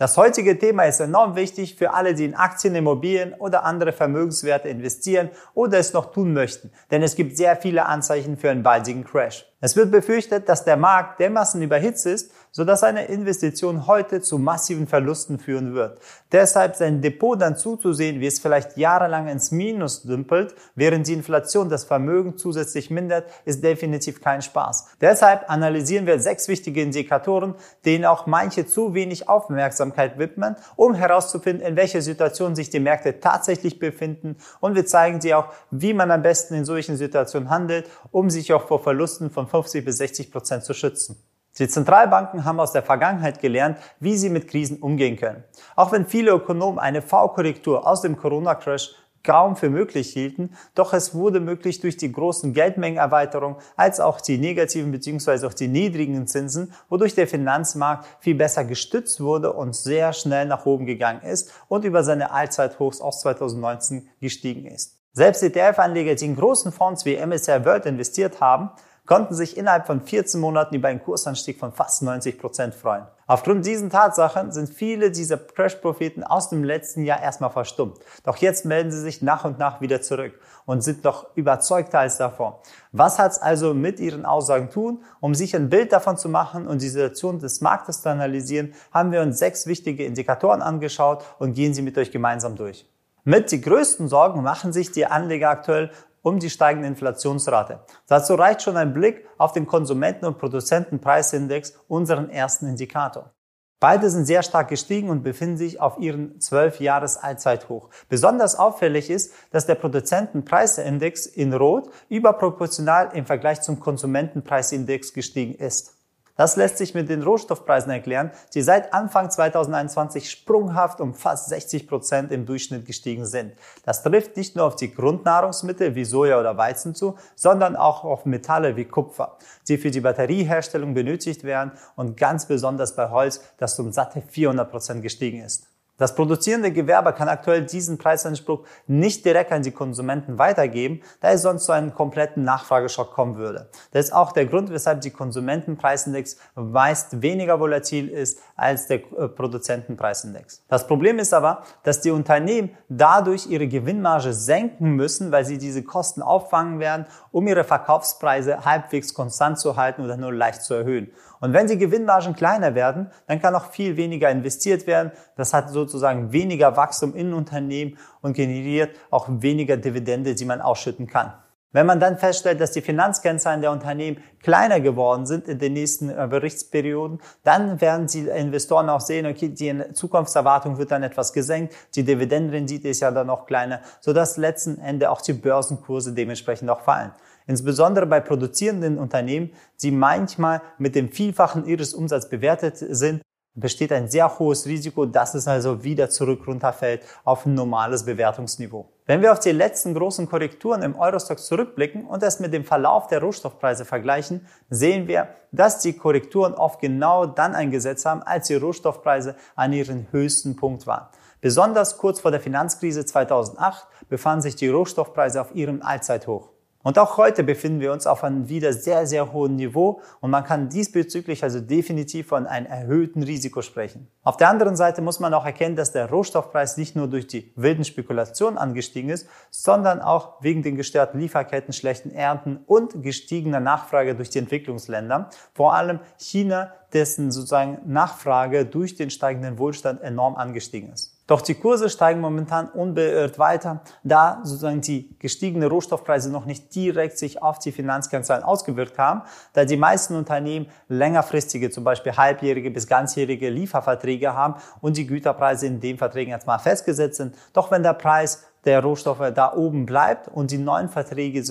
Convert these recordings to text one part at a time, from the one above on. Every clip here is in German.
Das heutige Thema ist enorm wichtig für alle, die in Aktien, Immobilien oder andere Vermögenswerte investieren oder es noch tun möchten, denn es gibt sehr viele Anzeichen für einen baldigen Crash. Es wird befürchtet, dass der Markt dermaßen überhitzt ist, sodass eine Investition heute zu massiven Verlusten führen wird. Deshalb sein Depot dann zuzusehen, wie es vielleicht jahrelang ins Minus dümpelt, während die Inflation das Vermögen zusätzlich mindert, ist definitiv kein Spaß. Deshalb analysieren wir sechs wichtige Indikatoren, denen auch manche zu wenig Aufmerksamkeit widmen, um herauszufinden, in welcher Situation sich die Märkte tatsächlich befinden und wir zeigen Sie auch, wie man am besten in solchen Situationen handelt, um sich auch vor Verlusten von 50 bis 60 Prozent zu schützen. Die Zentralbanken haben aus der Vergangenheit gelernt, wie sie mit Krisen umgehen können. Auch wenn viele Ökonomen eine V-Korrektur aus dem Corona-Crash kaum für möglich hielten, doch es wurde möglich durch die großen Geldmengenerweiterung als auch die negativen bzw. auch die niedrigen Zinsen, wodurch der Finanzmarkt viel besser gestützt wurde und sehr schnell nach oben gegangen ist und über seine Allzeithochs aus 2019 gestiegen ist. Selbst ETF-Anleger, die in großen Fonds wie MSCI World investiert haben, konnten sich innerhalb von 14 Monaten über einen Kursanstieg von fast 90 Prozent freuen. Aufgrund diesen Tatsachen sind viele dieser Crash-Propheten aus dem letzten Jahr erstmal verstummt. Doch jetzt melden sie sich nach und nach wieder zurück und sind noch überzeugter als davor. Was hat's also mit ihren Aussagen tun? Um sich ein Bild davon zu machen und die Situation des Marktes zu analysieren, haben wir uns sechs wichtige Indikatoren angeschaut und gehen sie mit euch gemeinsam durch. Mit die größten Sorgen machen sich die Anleger aktuell um die steigende Inflationsrate. Dazu reicht schon ein Blick auf den Konsumenten- und Produzentenpreisindex, unseren ersten Indikator. Beide sind sehr stark gestiegen und befinden sich auf ihren 12 Jahres Allzeithoch. Besonders auffällig ist, dass der Produzentenpreisindex in Rot überproportional im Vergleich zum Konsumentenpreisindex gestiegen ist. Das lässt sich mit den Rohstoffpreisen erklären, die seit Anfang 2021 sprunghaft um fast 60 Prozent im Durchschnitt gestiegen sind. Das trifft nicht nur auf die Grundnahrungsmittel wie Soja oder Weizen zu, sondern auch auf Metalle wie Kupfer, die für die Batterieherstellung benötigt werden und ganz besonders bei Holz, das um satte 400 Prozent gestiegen ist. Das produzierende Gewerbe kann aktuell diesen Preisanspruch nicht direkt an die Konsumenten weitergeben, da es sonst zu einem kompletten Nachfrageschock kommen würde. Das ist auch der Grund, weshalb die Konsumentenpreisindex meist weniger volatil ist als der äh, Produzentenpreisindex. Das Problem ist aber, dass die Unternehmen dadurch ihre Gewinnmarge senken müssen, weil sie diese Kosten auffangen werden, um ihre Verkaufspreise halbwegs konstant zu halten oder nur leicht zu erhöhen. Und wenn die Gewinnmargen kleiner werden, dann kann auch viel weniger investiert werden. Das hat sozusagen weniger Wachstum in Unternehmen und generiert auch weniger Dividende, die man ausschütten kann. Wenn man dann feststellt, dass die Finanzkennzahlen der Unternehmen kleiner geworden sind in den nächsten äh, Berichtsperioden, dann werden die Investoren auch sehen, okay, die Zukunftserwartung wird dann etwas gesenkt, die Dividendenrendite ist ja dann noch kleiner, sodass letzten Endes auch die Börsenkurse dementsprechend auch fallen. Insbesondere bei produzierenden Unternehmen, die manchmal mit dem Vielfachen ihres Umsatzes bewertet sind, besteht ein sehr hohes Risiko, dass es also wieder zurück runterfällt auf ein normales Bewertungsniveau. Wenn wir auf die letzten großen Korrekturen im Eurostock zurückblicken und es mit dem Verlauf der Rohstoffpreise vergleichen, sehen wir, dass die Korrekturen oft genau dann eingesetzt haben, als die Rohstoffpreise an ihren höchsten Punkt waren. Besonders kurz vor der Finanzkrise 2008 befanden sich die Rohstoffpreise auf ihrem Allzeithoch. Und auch heute befinden wir uns auf einem wieder sehr, sehr hohen Niveau und man kann diesbezüglich also definitiv von einem erhöhten Risiko sprechen. Auf der anderen Seite muss man auch erkennen, dass der Rohstoffpreis nicht nur durch die wilden Spekulationen angestiegen ist, sondern auch wegen den gestörten Lieferketten, schlechten Ernten und gestiegener Nachfrage durch die Entwicklungsländer, vor allem China, dessen sozusagen Nachfrage durch den steigenden Wohlstand enorm angestiegen ist. Doch die Kurse steigen momentan unbeirrt weiter, da sozusagen die gestiegenen Rohstoffpreise noch nicht direkt sich auf die Finanzkennzahlen ausgewirkt haben, da die meisten Unternehmen längerfristige, zum Beispiel halbjährige bis ganzjährige Lieferverträge haben und die Güterpreise in den Verträgen erstmal festgesetzt sind. Doch wenn der Preis der Rohstoffe da oben bleibt und die neuen Verträge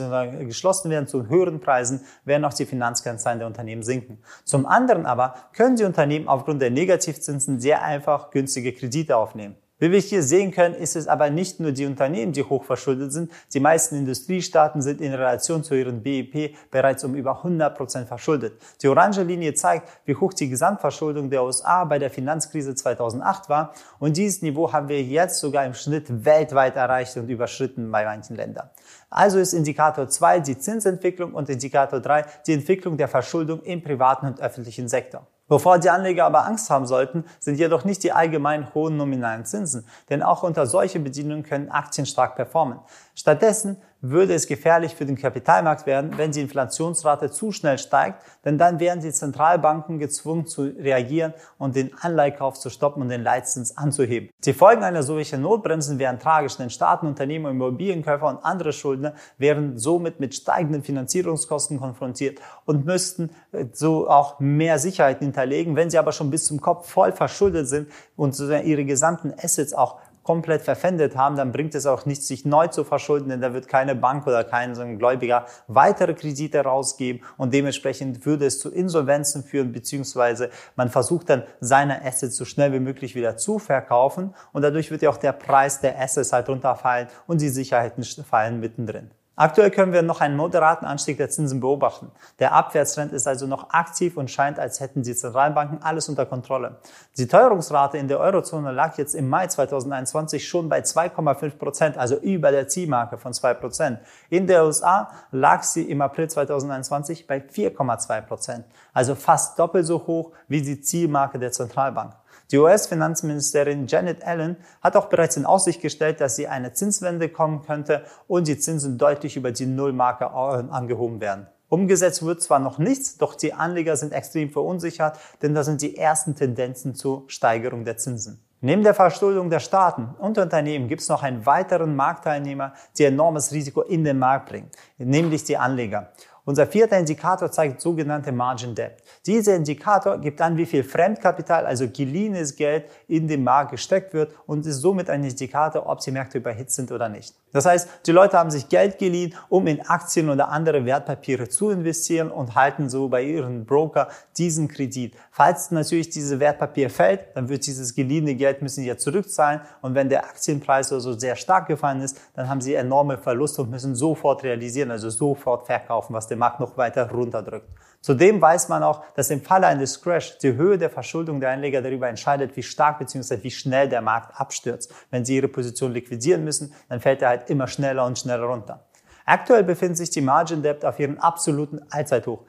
geschlossen werden zu höheren Preisen, werden auch die Finanzkennzahlen der Unternehmen sinken. Zum anderen aber können die Unternehmen aufgrund der Negativzinsen sehr einfach günstige Kredite aufnehmen. Wie wir hier sehen können, ist es aber nicht nur die Unternehmen, die hochverschuldet sind. Die meisten Industriestaaten sind in Relation zu ihrem BIP bereits um über 100 Prozent verschuldet. Die orange Linie zeigt, wie hoch die Gesamtverschuldung der USA bei der Finanzkrise 2008 war. Und dieses Niveau haben wir jetzt sogar im Schnitt weltweit erreicht und überschritten bei manchen Ländern. Also ist Indikator 2 die Zinsentwicklung und Indikator 3 die Entwicklung der Verschuldung im privaten und öffentlichen Sektor. Wovor die Anleger aber Angst haben sollten, sind jedoch nicht die allgemein hohen nominalen Zinsen, denn auch unter solche Bedingungen können Aktien stark performen. Stattdessen würde es gefährlich für den Kapitalmarkt werden, wenn die Inflationsrate zu schnell steigt, denn dann wären die Zentralbanken gezwungen zu reagieren und den Anleihkauf zu stoppen und den Leitzins anzuheben. Die Folgen einer solchen Notbremsen wären tragisch, denn Staaten, Unternehmen, Immobilienkäufer und andere Schuldner wären somit mit steigenden Finanzierungskosten konfrontiert und müssten äh, so auch mehr Sicherheit hinterlegen. Wenn sie aber schon bis zum Kopf voll verschuldet sind und ihre gesamten Assets auch komplett verpfändet haben, dann bringt es auch nichts, sich neu zu verschulden, denn da wird keine Bank oder kein so ein Gläubiger weitere Kredite rausgeben und dementsprechend würde es zu Insolvenzen führen, beziehungsweise man versucht dann seine Assets so schnell wie möglich wieder zu verkaufen und dadurch wird ja auch der Preis der Assets halt runterfallen und die Sicherheiten fallen mittendrin. Aktuell können wir noch einen moderaten Anstieg der Zinsen beobachten. Der Abwärtstrend ist also noch aktiv und scheint, als hätten die Zentralbanken alles unter Kontrolle. Die Teuerungsrate in der Eurozone lag jetzt im Mai 2021 schon bei 2,5 Prozent, also über der Zielmarke von 2 Prozent. In der USA lag sie im April 2021 bei 4,2 Prozent, also fast doppelt so hoch wie die Zielmarke der Zentralbank. Die US-Finanzministerin Janet Allen hat auch bereits in Aussicht gestellt, dass sie eine Zinswende kommen könnte und die Zinsen deutlich über die Nullmarke angehoben werden. Umgesetzt wird zwar noch nichts, doch die Anleger sind extrem verunsichert, denn da sind die ersten Tendenzen zur Steigerung der Zinsen. Neben der Verschuldung der Staaten und Unternehmen gibt es noch einen weiteren Marktteilnehmer, der enormes Risiko in den Markt bringt, nämlich die Anleger. Unser vierter Indikator zeigt sogenannte Margin Debt. Dieser Indikator gibt an, wie viel Fremdkapital, also geliehenes Geld, in den Markt gesteckt wird und ist somit ein Indikator, ob die Märkte überhitzt sind oder nicht. Das heißt, die Leute haben sich Geld geliehen, um in Aktien oder andere Wertpapiere zu investieren und halten so bei ihren Broker diesen Kredit. Falls natürlich dieses Wertpapier fällt, dann wird dieses geliehene Geld müssen sie ja zurückzahlen und wenn der Aktienpreis also sehr stark gefallen ist, dann haben sie enorme Verluste und müssen sofort realisieren, also sofort verkaufen, was den Markt noch weiter runterdrückt. Zudem weiß man auch, dass im Falle eines Crash die Höhe der Verschuldung der Anleger darüber entscheidet, wie stark bzw. wie schnell der Markt abstürzt. Wenn sie ihre Position liquidieren müssen, dann fällt er halt immer schneller und schneller runter. Aktuell befindet sich die Margin Debt auf ihrem absoluten Allzeithoch.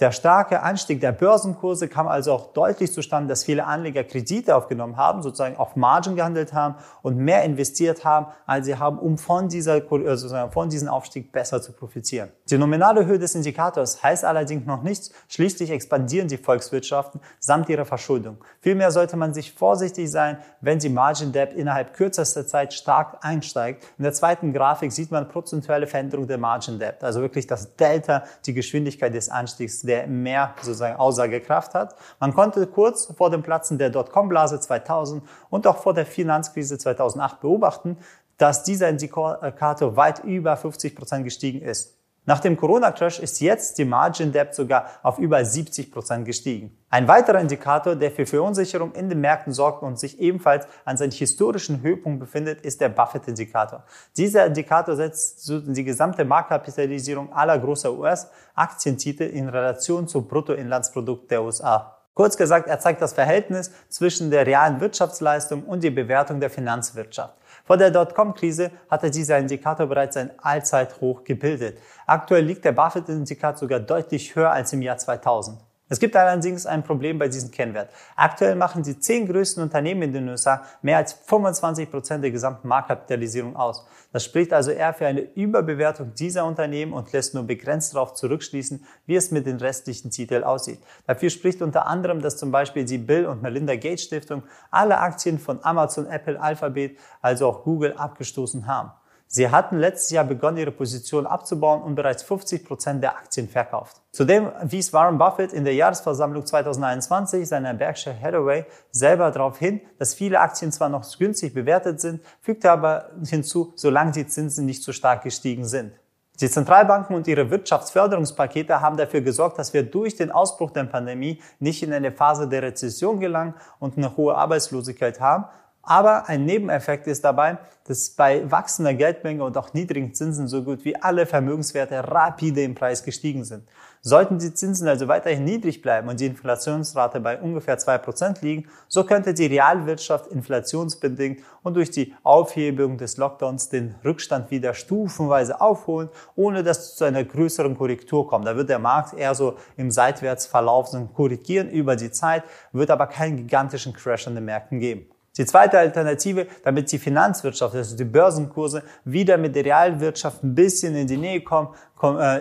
Der starke Anstieg der Börsenkurse kam also auch deutlich zustande, dass viele Anleger Kredite aufgenommen haben, sozusagen auf Margin gehandelt haben und mehr investiert haben, als sie haben, um von, dieser, äh, sozusagen von diesem Aufstieg besser zu profitieren. Die nominale Höhe des Indikators heißt allerdings noch nichts. Schließlich expandieren die Volkswirtschaften samt ihrer Verschuldung. Vielmehr sollte man sich vorsichtig sein, wenn die Margin Debt innerhalb kürzester Zeit stark einsteigt. In der zweiten Grafik sieht man prozentuelle Veränderung der Margin Debt, also wirklich das Delta, die Geschwindigkeit des Anstiegs der mehr sozusagen Aussagekraft hat. Man konnte kurz vor dem Platzen der Dotcom-Blase 2000 und auch vor der Finanzkrise 2008 beobachten, dass dieser Indikator weit über 50 Prozent gestiegen ist. Nach dem Corona-Crash ist jetzt die Margin Debt sogar auf über 70 Prozent gestiegen. Ein weiterer Indikator, der für Verunsicherung in den Märkten sorgt und sich ebenfalls an seinem historischen Höhepunkt befindet, ist der Buffett-Indikator. Dieser Indikator setzt die gesamte Marktkapitalisierung aller großer US-Aktientitel in Relation zum Bruttoinlandsprodukt der USA. Kurz gesagt, er zeigt das Verhältnis zwischen der realen Wirtschaftsleistung und die Bewertung der Finanzwirtschaft. Vor der Dotcom-Krise hatte dieser Indikator bereits ein Allzeithoch gebildet. Aktuell liegt der Buffett-Indikator sogar deutlich höher als im Jahr 2000. Es gibt allerdings ein Problem bei diesem Kennwert. Aktuell machen die zehn größten Unternehmen in den USA mehr als 25 Prozent der gesamten Marktkapitalisierung aus. Das spricht also eher für eine Überbewertung dieser Unternehmen und lässt nur begrenzt darauf zurückschließen, wie es mit den restlichen Titeln aussieht. Dafür spricht unter anderem, dass zum Beispiel die Bill und Melinda Gates Stiftung alle Aktien von Amazon, Apple, Alphabet, also auch Google abgestoßen haben. Sie hatten letztes Jahr begonnen, ihre Position abzubauen und bereits 50 Prozent der Aktien verkauft. Zudem wies Warren Buffett in der Jahresversammlung 2021 seiner Berkshire Hathaway selber darauf hin, dass viele Aktien zwar noch günstig bewertet sind, fügte aber hinzu, solange die Zinsen nicht so stark gestiegen sind. Die Zentralbanken und ihre Wirtschaftsförderungspakete haben dafür gesorgt, dass wir durch den Ausbruch der Pandemie nicht in eine Phase der Rezession gelangen und eine hohe Arbeitslosigkeit haben, Aber ein Nebeneffekt ist dabei, dass bei wachsender Geldmenge und auch niedrigen Zinsen so gut wie alle Vermögenswerte rapide im Preis gestiegen sind. Sollten die Zinsen also weiterhin niedrig bleiben und die Inflationsrate bei ungefähr zwei Prozent liegen, so könnte die Realwirtschaft inflationsbedingt und durch die Aufhebung des Lockdowns den Rückstand wieder stufenweise aufholen, ohne dass es zu einer größeren Korrektur kommt. Da wird der Markt eher so im Seitwärtsverlauf korrigieren über die Zeit, wird aber keinen gigantischen Crash an den Märkten geben. Die zweite Alternative, damit die Finanzwirtschaft, also die Börsenkurse, wieder mit der Realwirtschaft ein bisschen in die Nähe kommen,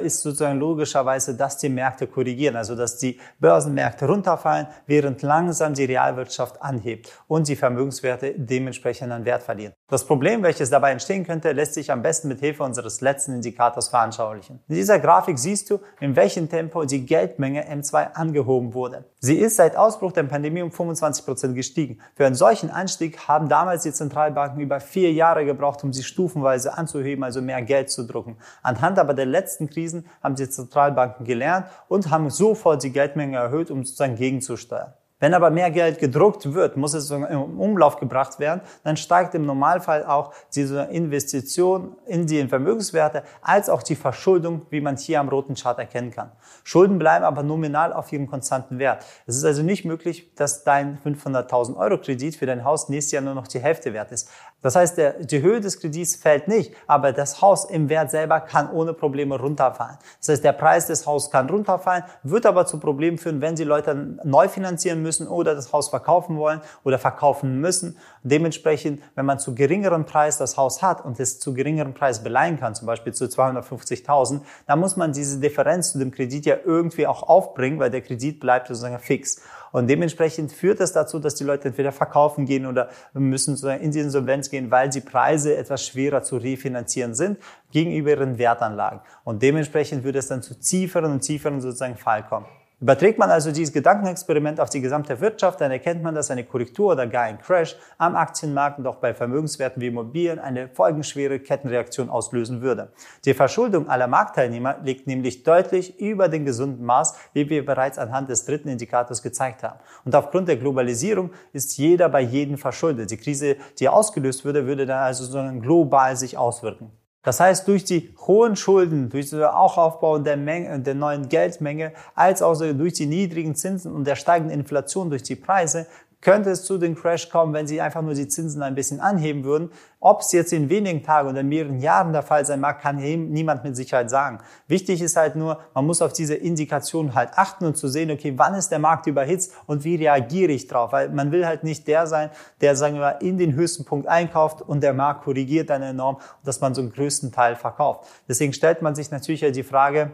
ist sozusagen logischerweise, dass die Märkte korrigieren, also dass die Börsenmärkte runterfallen, während langsam die Realwirtschaft anhebt und die Vermögenswerte dementsprechend an Wert verlieren. Das Problem, welches dabei entstehen könnte, lässt sich am besten mit Hilfe unseres letzten Indikators veranschaulichen. In dieser Grafik siehst du, in welchem Tempo die Geldmenge M2 angehoben wurde. Sie ist seit Ausbruch der Pandemie um 25 Prozent gestiegen. Für einen solchen Anstieg haben damals die Zentralbanken über vier Jahre gebraucht, um sie stufenweise anzuheben, also mehr Geld zu drucken. Anhand aber der letzten letzten Krisen haben die Zentralbanken gelernt und haben sofort die Geldmenge erhöht, um sozusagen gegenzusteuern. Wenn aber mehr Geld gedruckt wird, muss es in Umlauf gebracht werden, dann steigt im Normalfall auch diese Investition in die Vermögenswerte als auch die Verschuldung, wie man hier am roten Chart erkennen kann. Schulden bleiben aber nominal auf ihrem konstanten Wert. Es ist also nicht möglich, dass dein 500.000 Euro Kredit für dein Haus nächstes Jahr nur noch die Hälfte wert ist. Das heißt, der, die Höhe des Kredits fällt nicht, aber das Haus im Wert selber kann ohne Probleme runterfallen. Das heißt, der Preis des Hauses kann runterfallen, wird aber zu Problemen führen, wenn sie Leute neu finanzieren müssen oder das Haus verkaufen wollen oder verkaufen müssen. Dementsprechend, wenn man zu geringeren Preis das Haus hat und es zu geringeren Preis beleihen kann, zum Beispiel zu 250.000, dann muss man diese Differenz zu dem Kredit ja irgendwie auch aufbringen, weil der Kredit bleibt sozusagen fix. Und dementsprechend führt das dazu, dass die Leute entweder verkaufen gehen oder müssen in die Insolvenz gehen, weil die Preise etwas schwerer zu refinanzieren sind gegenüber ihren Wertanlagen. Und dementsprechend würde es dann zu tieferen und tieferen sozusagen Fall kommen. Überträgt man also dieses Gedankenexperiment auf die gesamte Wirtschaft, dann erkennt man, dass eine Korrektur oder gar ein Crash am Aktienmarkt und auch bei Vermögenswerten wie Immobilien eine folgenschwere Kettenreaktion auslösen würde. Die Verschuldung aller Marktteilnehmer liegt nämlich deutlich über den gesunden Maß, wie wir bereits anhand des dritten Indikators gezeigt haben. Und aufgrund der Globalisierung ist jeder bei jedem verschuldet. Die Krise, die ausgelöst würde, würde dann also so global sich auswirken. Das heißt, durch die hohen Schulden, durch den Aufbau der, Menge, der neuen Geldmenge, als auch durch die niedrigen Zinsen und der steigenden Inflation durch die Preise, könnte es zu dem Crash kommen, wenn sie einfach nur die Zinsen ein bisschen anheben würden. Ob es jetzt in wenigen Tagen oder mehreren Jahren der Fall sein mag, kann niemand mit Sicherheit sagen. Wichtig ist halt nur, man muss auf diese Indikation halt achten und zu sehen, okay, wann ist der Markt überhitzt und wie reagiere ich drauf? Weil man will halt nicht der sein, der, sagen wir mal, in den höchsten Punkt einkauft und der Markt korrigiert dann enorm, dass man so einen größten Teil verkauft. Deswegen stellt man sich natürlich die Frage,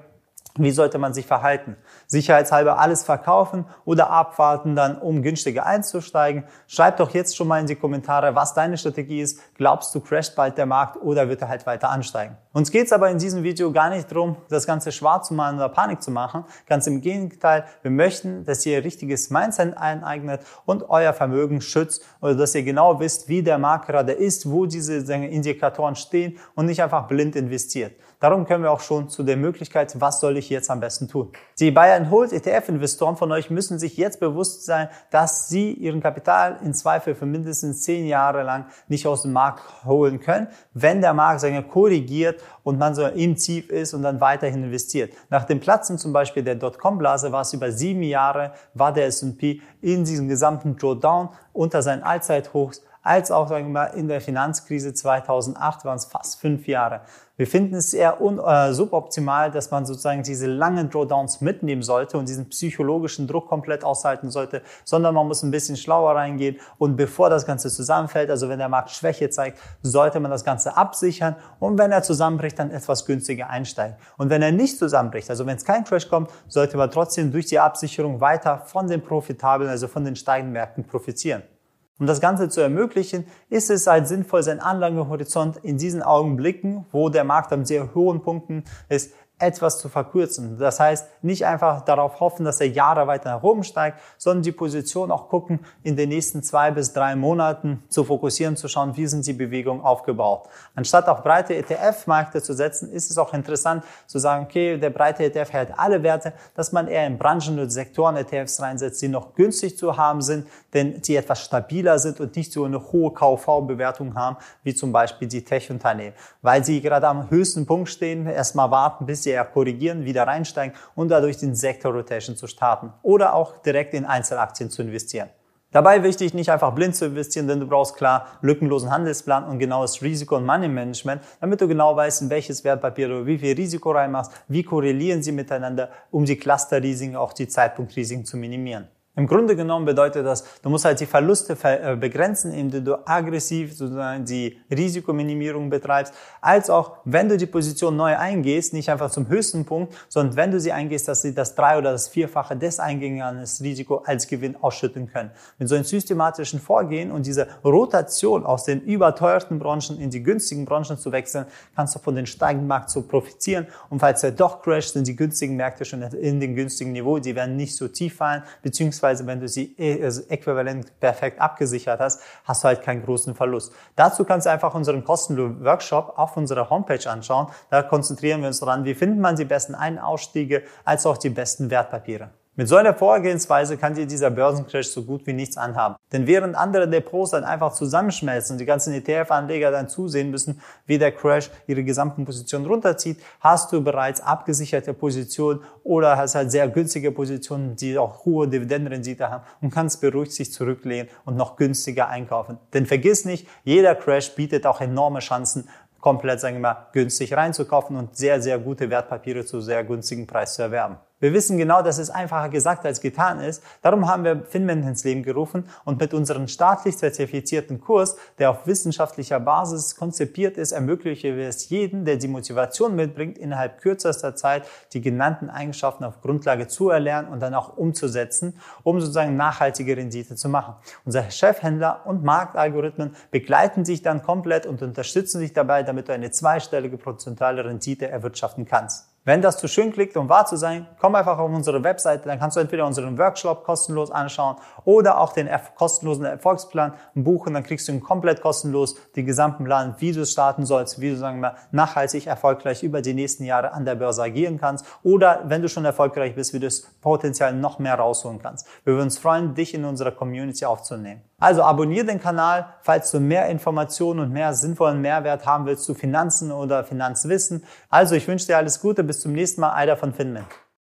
wie sollte man sich verhalten? Sicherheitshalber alles verkaufen oder abwarten dann, um günstiger einzusteigen? Schreib doch jetzt schon mal in die Kommentare, was deine Strategie ist. Glaubst du, crasht bald der Markt oder wird er halt weiter ansteigen? Uns geht's aber in diesem Video gar nicht darum, das Ganze schwarz zu machen oder Panik zu machen. Ganz im Gegenteil, wir möchten, dass ihr richtiges Mindset eineignet und euer Vermögen schützt oder dass ihr genau wisst, wie der Markt gerade ist, wo diese Indikatoren stehen und nicht einfach blind investiert. Darum können wir auch schon zu der Möglichkeit, was soll ich jetzt am besten tun? Die and Hold ETF-Investoren von euch müssen sich jetzt bewusst sein, dass sie ihren Kapital in Zweifel für mindestens zehn Jahre lang nicht aus dem Markt holen können, wenn der Markt sagen korrigiert und man so im Tief ist und dann weiterhin investiert. Nach dem Platzen zum Beispiel der Dotcom-Blase war es über sieben Jahre, war der S&P in diesem gesamten Drawdown unter seinen Allzeithochs als auch sagen wir mal, in der Finanzkrise 2008 waren es fast fünf Jahre. Wir finden es eher un, äh, suboptimal, dass man sozusagen diese langen Drawdowns mitnehmen sollte und diesen psychologischen Druck komplett aushalten sollte, sondern man muss ein bisschen schlauer reingehen und bevor das Ganze zusammenfällt, also wenn der Markt Schwäche zeigt, sollte man das Ganze absichern und wenn er zusammenbricht, dann etwas günstiger einsteigen. Und wenn er nicht zusammenbricht, also wenn es kein Crash kommt, sollte man trotzdem durch die Absicherung weiter von den profitablen, also von den steigenden Märkten profitieren. Um das Ganze zu ermöglichen, ist es halt sinnvoll, seinen Anlagehorizont in diesen Augenblicken, wo der Markt an sehr hohen Punkten ist, etwas zu verkürzen. Das heißt, nicht einfach darauf hoffen, dass der Jahre weiter nach oben steigt, sondern die Position auch gucken, in den nächsten zwei bis drei Monaten zu fokussieren, zu schauen, wie sind die Bewegungen aufgebaut. Anstatt auf breite ETF-Märkte zu setzen, ist es auch interessant zu sagen, okay, der breite ETF hält alle Werte, dass man eher in Branchen und Sektoren ETFs reinsetzt, die noch günstig zu haben sind, denn die etwas stabiler sind und nicht so eine hohe KV-Bewertung haben, wie zum Beispiel die Tech-Unternehmen, weil sie gerade am höchsten Punkt stehen, erstmal warten, bis eher korrigieren, wieder reinsteigen und dadurch den Sektor Rotation zu starten oder auch direkt in Einzelaktien zu investieren. Dabei wichtig, nicht einfach blind zu investieren, denn du brauchst klar lückenlosen Handelsplan und genaues Risiko- und Money-Management, damit du genau weißt, in welches Wertpapier du wie viel Risiko reinmachst, wie korrelieren sie miteinander, um die Cluster-Risiken, auch die Zeitpunkt-Risiken zu minimieren. Im Grunde genommen bedeutet das, du musst halt die Verluste äh, begrenzen, indem du aggressiv sozusagen die Risikominimierung betreibst, als auch, wenn du die Position neu eingehst, nicht einfach zum höchsten Punkt, sondern wenn du sie eingehst, dass sie das drei- oder das vierfache des eingegangenen Risiko als Gewinn ausschütten können. Mit so einem systematischen Vorgehen und dieser Rotation aus den überteuerten Branchen in die günstigen Branchen zu wechseln, kannst du von den steigenden Markt so profitieren. Und falls er doch crasht, sind die günstigen Märkte schon in den günstigen Niveau, die werden nicht so tief fallen, beziehungsweise beziehungsweise wenn du sie äh, also äquivalent perfekt abgesichert hast, hast du halt keinen großen Verlust. Dazu kannst du einfach unseren kostenlosen Workshop auf unserer Homepage anschauen. Da konzentrieren wir uns daran, wie findet man die besten Ein-Ausstiege als auch die besten Wertpapiere. Mit so einer Vorgehensweise kann dir dieser Börsencrash so gut wie nichts anhaben. Denn während andere Depots dann einfach zusammenschmelzen und die ganzen ETF-Anleger dann zusehen müssen, wie der Crash ihre gesamten Positionen runterzieht, hast du bereits abgesicherte Positionen oder hast halt sehr günstige Positionen, die auch hohe Dividendenrendite haben und kannst beruhigt sich zurücklehnen und noch günstiger einkaufen. Denn vergiss nicht, jeder Crash bietet auch enorme Chancen, komplett, sagen wir mal, günstig reinzukaufen und sehr, sehr gute Wertpapiere zu sehr günstigen Preis zu erwerben. Wir wissen genau, dass es einfacher gesagt als getan ist. Darum haben wir Finment ins Leben gerufen und mit unserem staatlich zertifizierten Kurs, der auf wissenschaftlicher Basis konzipiert ist, ermöglichen wir es jedem, der die Motivation mitbringt, innerhalb kürzester Zeit die genannten Eigenschaften auf Grundlage zu erlernen und dann auch umzusetzen, um sozusagen nachhaltige Rendite zu machen. Unser Chefhändler und Marktalgorithmen begleiten sich dann komplett und unterstützen sich dabei, damit du eine zweistellige prozentuale Rendite erwirtschaften kannst. Wenn das zu schön klickt, um wahr zu sein, komm einfach auf unsere Webseite, dann kannst du entweder unseren Workshop kostenlos anschauen oder auch den kostenlosen Erfolgsplan buchen, dann kriegst du ihn komplett kostenlos, den gesamten Plan, wie du starten sollst, wie du sagen wir, nachhaltig erfolgreich über die nächsten Jahre an der Börse agieren kannst oder wenn du schon erfolgreich bist, wie du das Potenzial noch mehr rausholen kannst. Wir würden uns freuen, dich in unserer Community aufzunehmen. Also abonniere den Kanal, falls du mehr Informationen und mehr sinnvollen Mehrwert haben willst zu Finanzen oder Finanzwissen. Also ich wünsche dir alles Gute, bis zum nächsten Mal, Eider von Finman.